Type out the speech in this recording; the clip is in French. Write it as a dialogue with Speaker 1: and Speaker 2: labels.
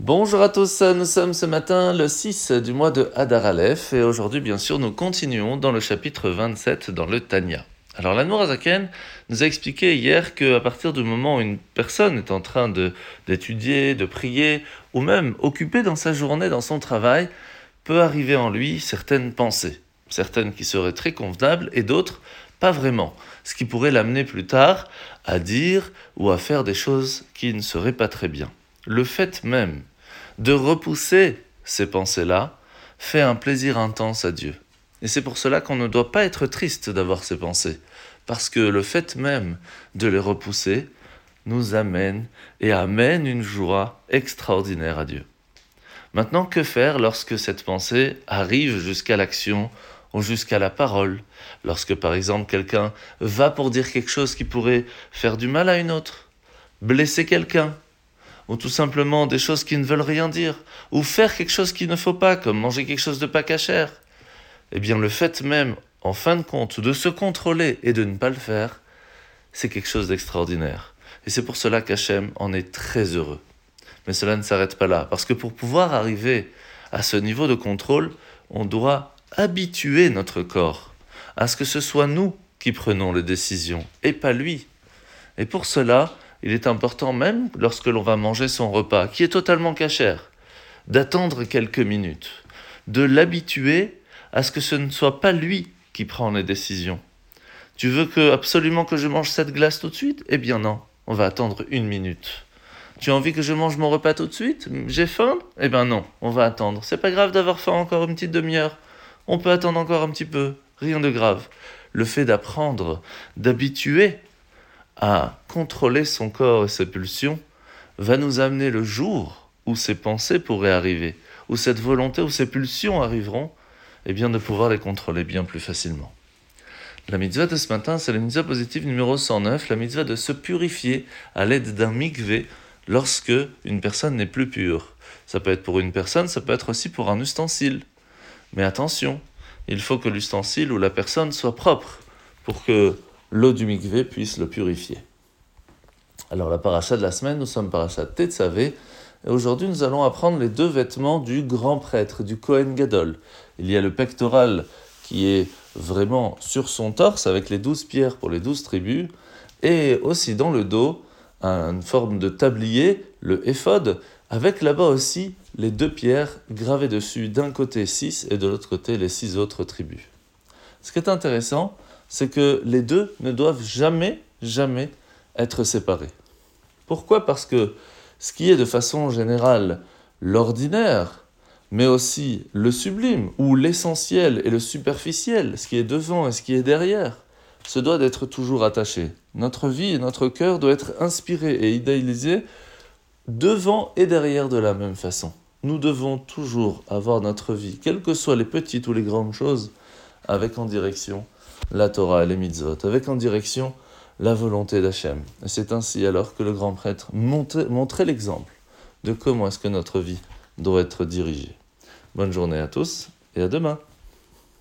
Speaker 1: Bonjour à tous, nous sommes ce matin le 6 du mois de Hadar Aleph et aujourd'hui bien sûr nous continuons dans le chapitre 27 dans le Tanya. Alors la Azaken nous a expliqué hier qu'à partir du moment où une personne est en train d'étudier, de, prier ou même occupée dans sa journée, dans son travail, peut arriver en lui certaines pensées, certaines qui seraient très convenables et d'autres pas vraiment, ce qui pourrait l'amener plus tard à dire ou à faire des choses qui ne seraient pas très bien le fait même de repousser ces pensées-là fait un plaisir intense à Dieu. Et c'est pour cela qu'on ne doit pas être triste d'avoir ces pensées, parce que le fait même de les repousser nous amène et amène une joie extraordinaire à Dieu. Maintenant, que faire lorsque cette pensée arrive jusqu'à l'action ou jusqu'à la parole? Lorsque par exemple quelqu'un va pour dire quelque chose qui pourrait faire du mal à une autre, blesser quelqu'un, ou tout simplement des choses qui ne veulent rien dire, ou faire quelque chose qu'il ne faut pas, comme manger quelque chose de pas cachère, eh bien le fait même, en fin de compte, de se contrôler et de ne pas le faire, c'est quelque chose d'extraordinaire. Et c'est pour cela qu'Hachem en est très heureux. Mais cela ne s'arrête pas là, parce que pour pouvoir arriver à ce niveau de contrôle, on doit habituer notre corps à ce que ce soit nous qui prenons les décisions, et pas lui. Et pour cela, il est important même lorsque l'on va manger son repas, qui est totalement cachère, d'attendre quelques minutes, de l'habituer à ce que ce ne soit pas lui qui prend les décisions. Tu veux que absolument que je mange cette glace tout de suite? Eh bien non, on va attendre une minute. Tu as envie que je mange mon repas tout de suite? J'ai faim? Eh bien non, on va attendre. C'est pas grave d'avoir faim encore une petite demi-heure. On peut attendre encore un petit peu. Rien de grave. Le fait d'apprendre, d'habituer à contrôler son corps et ses pulsions va nous amener le jour où ces pensées pourraient arriver, où cette volonté, où ces pulsions arriveront, et eh bien de pouvoir les contrôler bien plus facilement. La mitzvah de ce matin, c'est la mitzvah positive numéro 109, la mitzvah de se purifier à l'aide d'un mikvé lorsque une personne n'est plus pure. Ça peut être pour une personne, ça peut être aussi pour un ustensile. Mais attention, il faut que l'ustensile ou la personne soit propre pour que l'eau du mikvé puisse le purifier. Alors la paracha de la semaine, nous sommes paracha Tetzavé, et aujourd'hui nous allons apprendre les deux vêtements du grand prêtre, du Kohen Gadol. Il y a le pectoral qui est vraiment sur son torse avec les douze pierres pour les douze tribus, et aussi dans le dos une forme de tablier, le éphod, avec là-bas aussi les deux pierres gravées dessus, d'un côté six et de l'autre côté les six autres tribus. Ce qui est intéressant, c'est que les deux ne doivent jamais, jamais être séparés. Pourquoi? Parce que ce qui est de façon générale l'ordinaire, mais aussi le sublime, ou l'essentiel et le superficiel, ce qui est devant et ce qui est derrière, se doit d'être toujours attaché. Notre vie et notre cœur doivent être inspirés et idéalisés devant et derrière de la même façon. Nous devons toujours avoir notre vie, quelles que soient les petites ou les grandes choses, avec en direction la Torah et les mitzvot, avec en direction la volonté d'Hachem. C'est ainsi alors que le grand prêtre montrait, l'exemple de comment est-ce que notre vie doit être dirigée. Bonne journée à tous et à demain.